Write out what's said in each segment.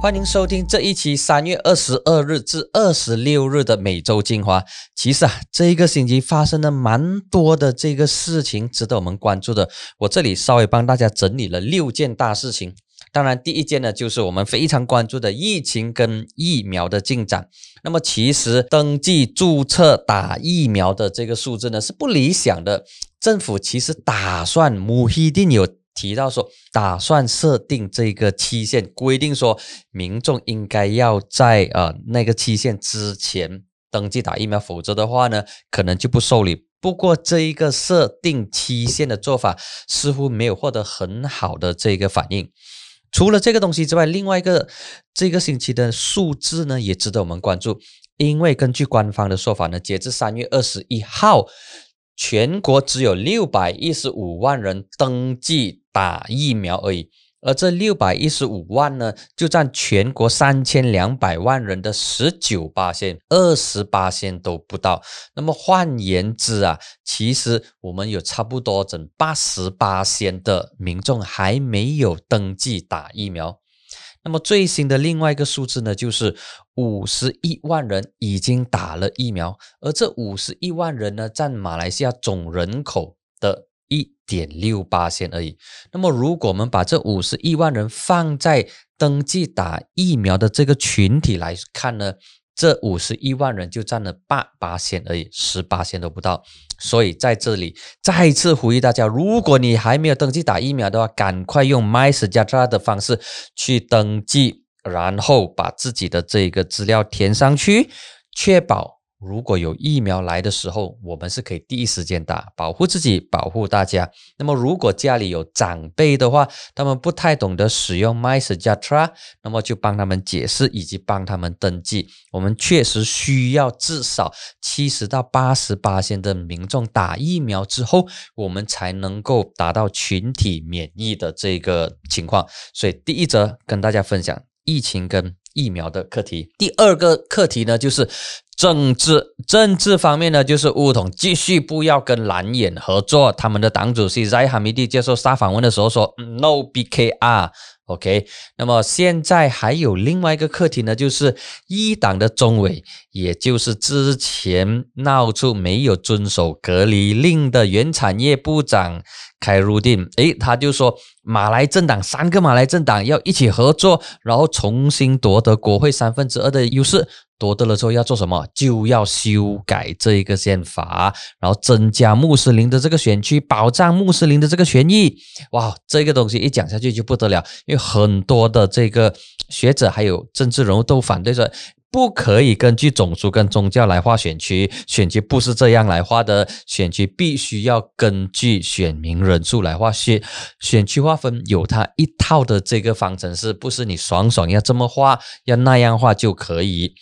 欢迎收听这一期三月二十二日至二十六日的每周精华。其实啊，这一个星期发生了蛮多的这个事情，值得我们关注的。我这里稍微帮大家整理了六件大事情。当然，第一件呢，就是我们非常关注的疫情跟疫苗的进展。那么，其实登记注册打疫苗的这个数字呢，是不理想的。政府其实打算，母一定有。提到说，打算设定这个期限，规定说民众应该要在呃那个期限之前登记打疫苗，否则的话呢，可能就不受理。不过这一个设定期限的做法似乎没有获得很好的这个反应。除了这个东西之外，另外一个这个星期的数字呢，也值得我们关注，因为根据官方的说法呢，截至三月二十一号。全国只有六百一十五万人登记打疫苗而已，而这六百一十五万呢，就占全国三千两百万人的十九八线，二十八线都不到。那么换言之啊，其实我们有差不多整八十八线的民众还没有登记打疫苗。那么最新的另外一个数字呢，就是五十一万人已经打了疫苗，而这五十一万人呢，占马来西亚总人口的一点六八线而已。那么如果我们把这五十一万人放在登记打疫苗的这个群体来看呢？这五十一万人就占了八八线而已，十八线都不到。所以在这里再次呼吁大家，如果你还没有登记打疫苗的话，赶快用 MySEJAD 的方式去登记，然后把自己的这个资料填上去，确保。如果有疫苗来的时候，我们是可以第一时间打，保护自己，保护大家。那么，如果家里有长辈的话，他们不太懂得使用 MySajatra，那么就帮他们解释以及帮他们登记。我们确实需要至少七十到八十八线的民众打疫苗之后，我们才能够达到群体免疫的这个情况。所以，第一则跟大家分享疫情跟疫苗的课题。第二个课题呢，就是。政治政治方面呢，就是乌统继续不要跟蓝眼合作。他们的党主席在哈米蒂接受沙访问的时候说：“No BKR。” OK，那么现在还有另外一个课题呢，就是一党的中委，也就是之前闹出没有遵守隔离令的原产业部长凯如定，诶，他就说马来政党三个马来政党要一起合作，然后重新夺得国会三分之二的优势。夺得了之后要做什么？就要修改这一个宪法，然后增加穆斯林的这个选区，保障穆斯林的这个权益。哇，这个东西一讲下去就不得了，因为很多的这个学者还有政治人物都反对说，不可以根据种族跟宗教来划选区，选区不是这样来划的，选区必须要根据选民人数来划选，选区划分有它一套的这个方程式，不是你爽爽要这么画，要那样画就可以。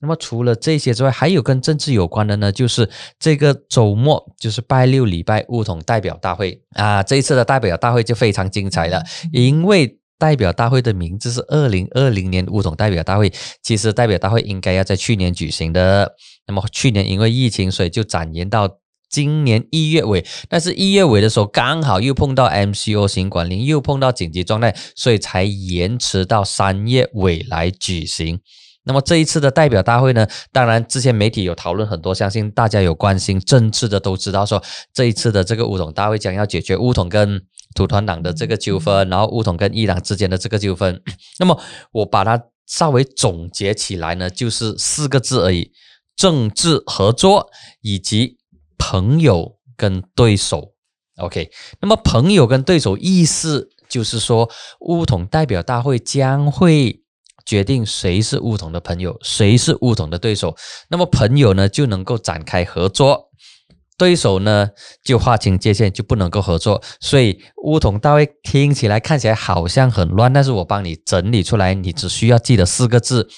那么除了这些之外，还有跟政治有关的呢，就是这个周末，就是拜六礼拜乌统代表大会啊。这一次的代表大会就非常精彩了，因为代表大会的名字是二零二零年乌统代表大会。其实代表大会应该要在去年举行的，那么去年因为疫情，所以就展延到今年一月尾。但是一月尾的时候，刚好又碰到 MCO 新管令，又碰到紧急状态，所以才延迟到三月尾来举行。那么这一次的代表大会呢，当然之前媒体有讨论很多，相信大家有关心政治的都知道，说这一次的这个乌统大会将要解决乌统跟土团党的这个纠纷，然后乌统跟伊朗之间的这个纠纷。那么我把它稍微总结起来呢，就是四个字而已：政治合作以及朋友跟对手。OK，那么朋友跟对手意思就是说，乌统代表大会将会。决定谁是乌统的朋友，谁是乌统的对手。那么朋友呢就能够展开合作，对手呢就划清界限，就不能够合作。所以乌统大会听起来看起来好像很乱，但是我帮你整理出来，你只需要记得四个字：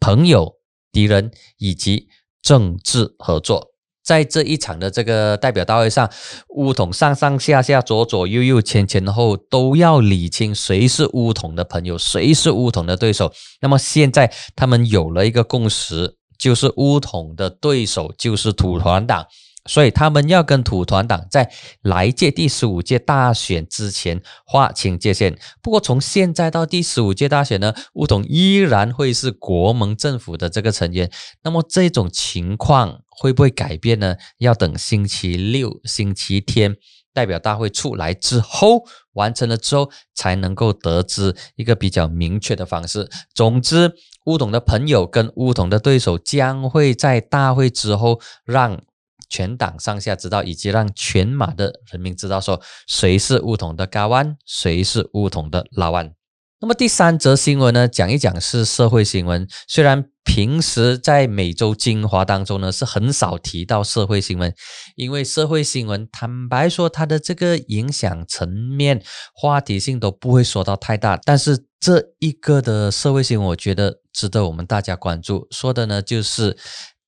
朋友、敌人以及政治合作。在这一场的这个代表大会上，乌统上上下下、左左右右、前前后都要理清谁是乌统的朋友，谁是乌统的对手。那么现在他们有了一个共识，就是乌统的对手就是土团党。所以他们要跟土团党在来届第十五届大选之前划清界限。不过从现在到第十五届大选呢，乌统依然会是国盟政府的这个成员。那么这种情况会不会改变呢？要等星期六、星期天代表大会出来之后，完成了之后，才能够得知一个比较明确的方式。总之，乌统的朋友跟乌统的对手将会在大会之后让。全党上下知道，以及让全马的人民知道，说谁是乌统的高湾，谁是乌统的老湾。那么第三则新闻呢，讲一讲是社会新闻。虽然平时在每周精华当中呢，是很少提到社会新闻，因为社会新闻坦白说，它的这个影响层面、话题性都不会说到太大。但是这一个的社会新闻，我觉得值得我们大家关注。说的呢，就是。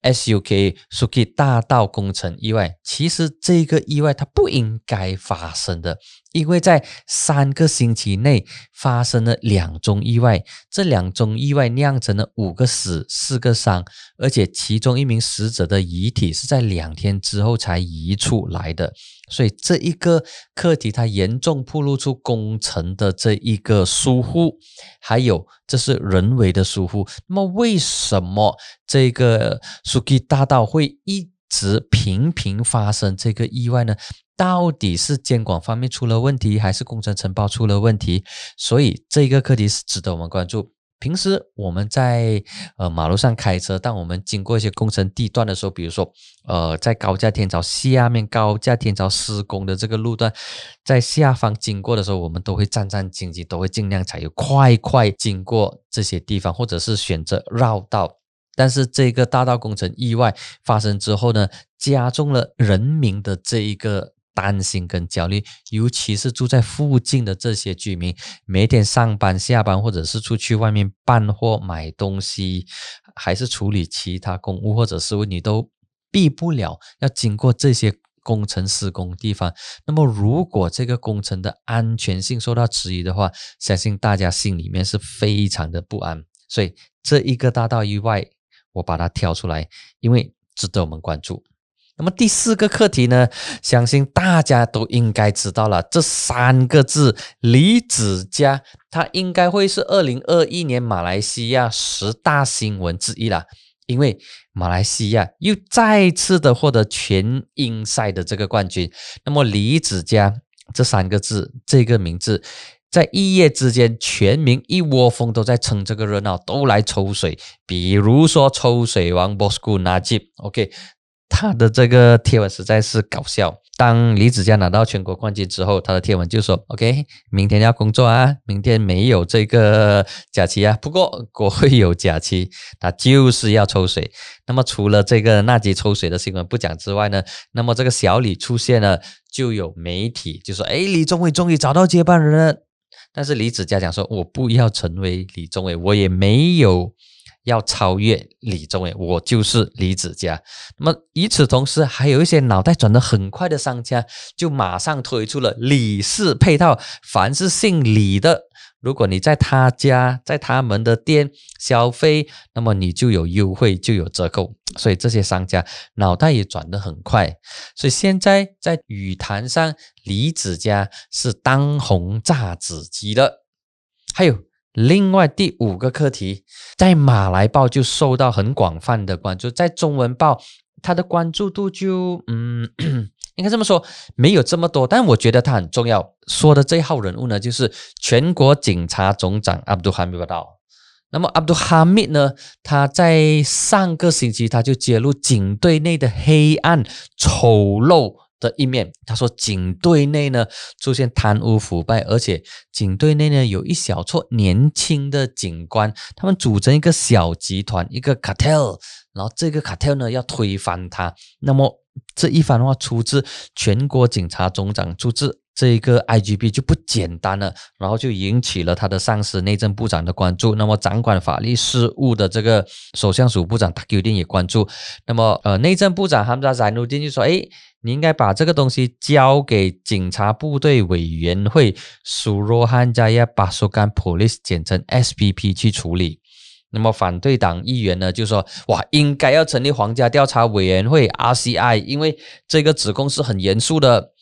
SUK Suki 大道工程意外，其实这个意外它不应该发生的。因为在三个星期内发生了两宗意外，这两宗意外酿成了五个死、四个伤，而且其中一名死者的遗体是在两天之后才移出来的，所以这一个课题它严重暴露出工程的这一个疏忽，还有这是人为的疏忽。那么为什么这个 Suki 大道会一直频频发生这个意外呢？到底是监管方面出了问题，还是工程承包出了问题？所以这个课题是值得我们关注。平时我们在呃马路上开车，当我们经过一些工程地段的时候，比如说呃在高架天桥下面高架天桥施工的这个路段，在下方经过的时候，我们都会战战兢兢，都会尽量采用快快经过这些地方，或者是选择绕道。但是这个大道工程意外发生之后呢，加重了人民的这一个。担心跟焦虑，尤其是住在附近的这些居民，每天上班下班，或者是出去外面办货买东西，还是处理其他公务或者是问你，都避不了要经过这些工程施工地方。那么，如果这个工程的安全性受到质疑的话，相信大家心里面是非常的不安。所以，这一个大道意外，我把它挑出来，因为值得我们关注。那么第四个课题呢，相信大家都应该知道了，这三个字“李子嘉”，它应该会是二零二一年马来西亚十大新闻之一了，因为马来西亚又再次的获得全英赛的这个冠军。那么“李子嘉”这三个字，这个名字，在一夜之间，全民一窝蜂都在蹭这个热闹，都来抽水，比如说抽水王 Bosco Najib，OK。他的这个贴文实在是搞笑。当李子嘉拿到全国冠军之后，他的贴文就说：“OK，明天要工作啊，明天没有这个假期啊。不过国会有假期，他就是要抽水。那么除了这个纳吉抽水的新闻不讲之外呢，那么这个小李出现了，就有媒体就说：‘哎，李宗伟终于找到接班人了。’但是李子嘉讲说：‘我不要成为李宗伟，我也没有。’要超越李宗伟，我就是李子嘉。那么与此同时，还有一些脑袋转得很快的商家，就马上推出了李氏配套。凡是姓李的，如果你在他家、在他们的店消费，那么你就有优惠，就有折扣。所以这些商家脑袋也转得很快。所以现在在语坛上，李子家是当红炸子鸡的。还有。另外第五个课题，在马来报就受到很广泛的关注，在中文报它的关注度就嗯，应该这么说，没有这么多，但我觉得它很重要。说的这一号人物呢，就是全国警察总长阿卜杜哈密道。那么阿卜杜哈密呢，他在上个星期他就揭露警队内的黑暗丑陋。的一面，他说警队内呢出现贪污腐败，而且警队内呢有一小撮年轻的警官，他们组成一个小集团，一个 cartel，然后这个 cartel 呢要推翻他。那么这一番话出自全国警察总长，出自这一个 IGB 就不简单了，然后就引起了他的上司内政部长的关注。那么掌管法律事务的这个首相署部长他决定也关注。那么呃内政部长他们在在努丁就说，哎。你应该把这个东西交给警察部队委员会，苏罗汉加亚巴苏干 police，简称 SPP 去处理。那么反对党议员呢就说：“哇，应该要成立皇家调查委员会 （RCI），因为这个指控是很严肃的。”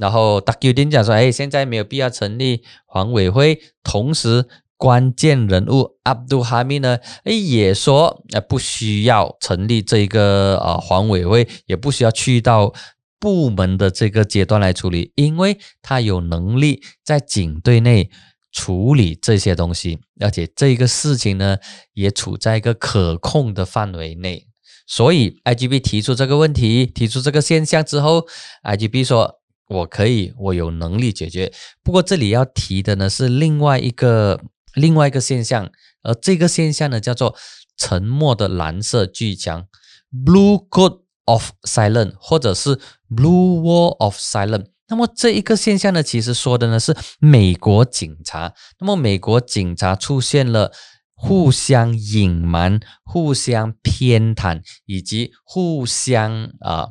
然后达久丁讲说：“哎，现在没有必要成立黄委会。”同时，关键人物阿卜哈密呢，哎，也说：“呃，不需要成立这个呃黄委会，也不需要去到部门的这个阶段来处理，因为他有能力在警队内。”处理这些东西，而且这个事情呢，也处在一个可控的范围内。所以，IGB 提出这个问题，提出这个现象之后，IGB 说：“我可以，我有能力解决。”不过，这里要提的呢是另外一个另外一个现象，而这个现象呢叫做“沉默的蓝色巨墙 ”（Blue Code of Silence） 或者是 “Blue Wall of Silence”。那么这一个现象呢，其实说的呢是美国警察。那么美国警察出现了互相隐瞒、互相偏袒以及互相啊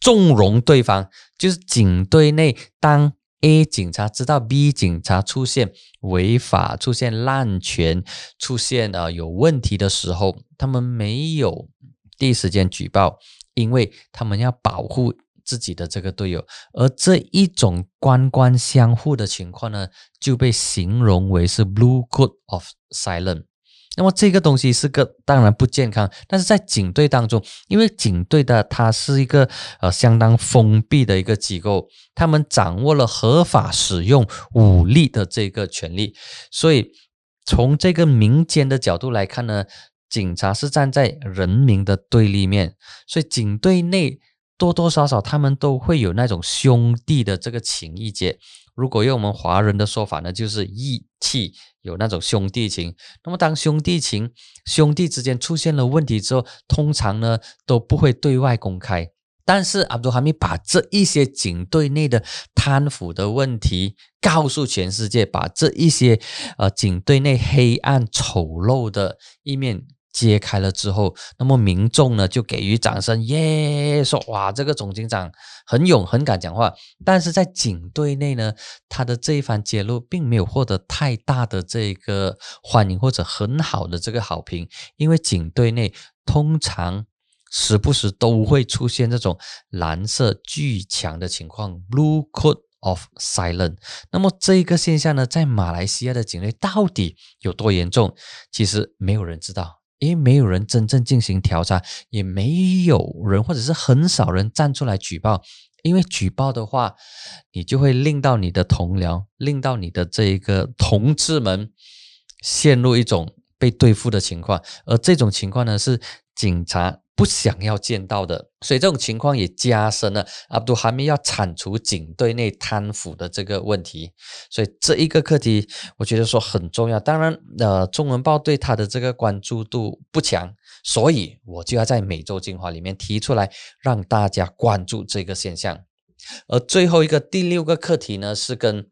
纵容对方。就是警队内，当 A 警察知道 B 警察出现违法、出现滥权、出现啊有问题的时候，他们没有第一时间举报，因为他们要保护。自己的这个队友，而这一种官官相护的情况呢，就被形容为是 blue code of silence。那么这个东西是个当然不健康，但是在警队当中，因为警队的它是一个呃相当封闭的一个机构，他们掌握了合法使用武力的这个权利，所以从这个民间的角度来看呢，警察是站在人民的对立面，所以警队内。多多少少，他们都会有那种兄弟的这个情谊结。如果用我们华人的说法呢，就是义气，有那种兄弟情。那么，当兄弟情、兄弟之间出现了问题之后，通常呢都不会对外公开。但是，阿卜杜哈密把这一些警队内的贪腐的问题告诉全世界，把这一些呃警队内黑暗丑陋的一面。揭开了之后，那么民众呢就给予掌声，耶，说哇，这个总警长很勇，很敢讲话。但是在警队内呢，他的这一番揭露并没有获得太大的这个欢迎或者很好的这个好评，因为警队内通常时不时都会出现这种蓝色巨强的情况 （blue coat of silence）。那么这个现象呢，在马来西亚的警队到底有多严重？其实没有人知道。因为没有人真正进行调查，也没有人或者是很少人站出来举报。因为举报的话，你就会令到你的同僚，令到你的这一个同志们陷入一种被对付的情况，而这种情况呢，是警察。不想要见到的，所以这种情况也加深了阿布杜哈密要铲除警队内贪腐的这个问题。所以这一个课题，我觉得说很重要。当然，呃，中文报对他的这个关注度不强，所以我就要在每周精华里面提出来，让大家关注这个现象。而最后一个第六个课题呢，是跟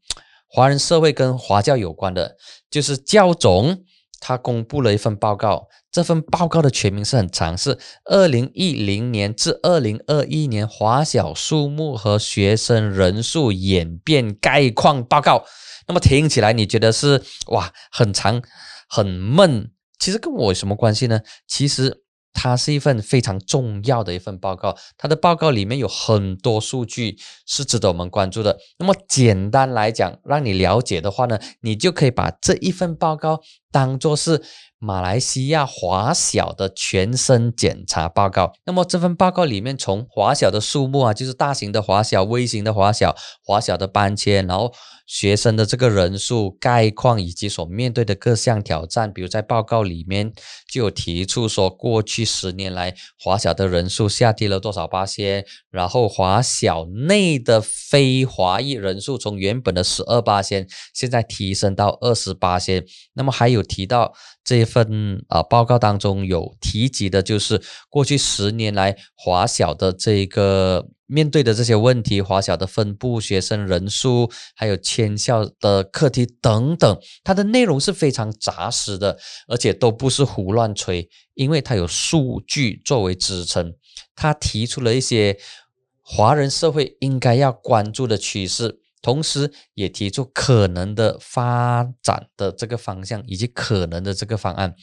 华人社会跟华教有关的，就是教总。他公布了一份报告，这份报告的全名是很长，是二零一零年至二零二一年华小数目和学生人数演变概况报告。那么听起来你觉得是哇很长很闷，其实跟我有什么关系呢？其实。它是一份非常重要的一份报告，它的报告里面有很多数据是值得我们关注的。那么简单来讲，让你了解的话呢，你就可以把这一份报告当做是。马来西亚华小的全身检查报告。那么这份报告里面，从华小的数目啊，就是大型的华小、微型的华小、华小的搬迁，然后学生的这个人数概况以及所面对的各项挑战。比如在报告里面就有提出说，过去十年来华小的人数下跌了多少八千，然后华小内的非华裔人数从原本的十二八千，现在提升到二十八千。那么还有提到。这份啊报告当中有提及的，就是过去十年来华小的这个面对的这些问题，华小的分布、学生人数，还有迁校的课题等等，它的内容是非常扎实的，而且都不是胡乱吹，因为它有数据作为支撑。他提出了一些华人社会应该要关注的趋势。同时，也提出可能的发展的这个方向，以及可能的这个方案。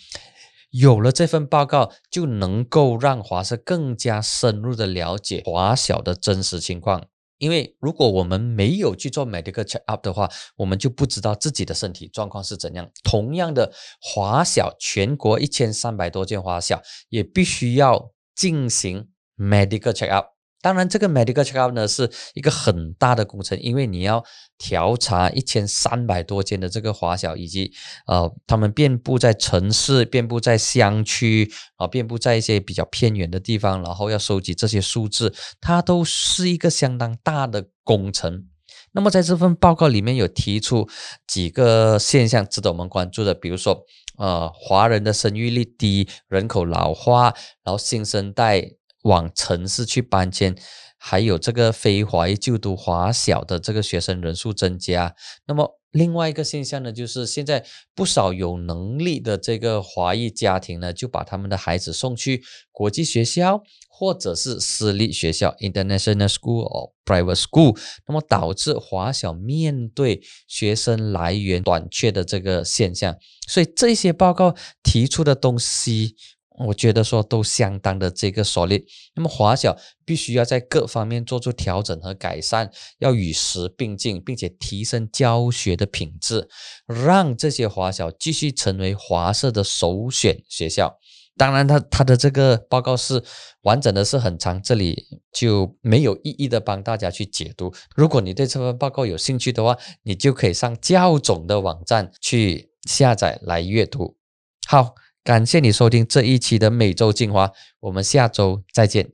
有了这份报告，就能够让华社更加深入的了解华小的真实情况。因为如果我们没有去做 medical check up 的话，我们就不知道自己的身体状况是怎样。同样的，华小全国一千三百多间华小也必须要进行 medical check up。当然，这个 medical check up 呢是一个很大的工程，因为你要调查一千三百多间的这个华小，以及呃，他们遍布在城市、遍布在乡区啊，遍布在一些比较偏远的地方，然后要收集这些数字，它都是一个相当大的工程。那么在这份报告里面有提出几个现象值得我们关注的，比如说呃，华人的生育率低，人口老化，然后新生代。往城市去搬迁，还有这个非华裔就读华小的这个学生人数增加。那么另外一个现象呢，就是现在不少有能力的这个华裔家庭呢，就把他们的孩子送去国际学校或者是私立学校 （international school or private school）。那么导致华小面对学生来源短缺的这个现象。所以这些报告提出的东西。我觉得说都相当的这个 solid，那么华小必须要在各方面做出调整和改善，要与时并进，并且提升教学的品质，让这些华小继续成为华社的首选学校。当然，他他的这个报告是完整的，是很长，这里就没有意义的帮大家去解读。如果你对这份报告有兴趣的话，你就可以上教总的网站去下载来阅读。好。感谢你收听这一期的每周精华，我们下周再见。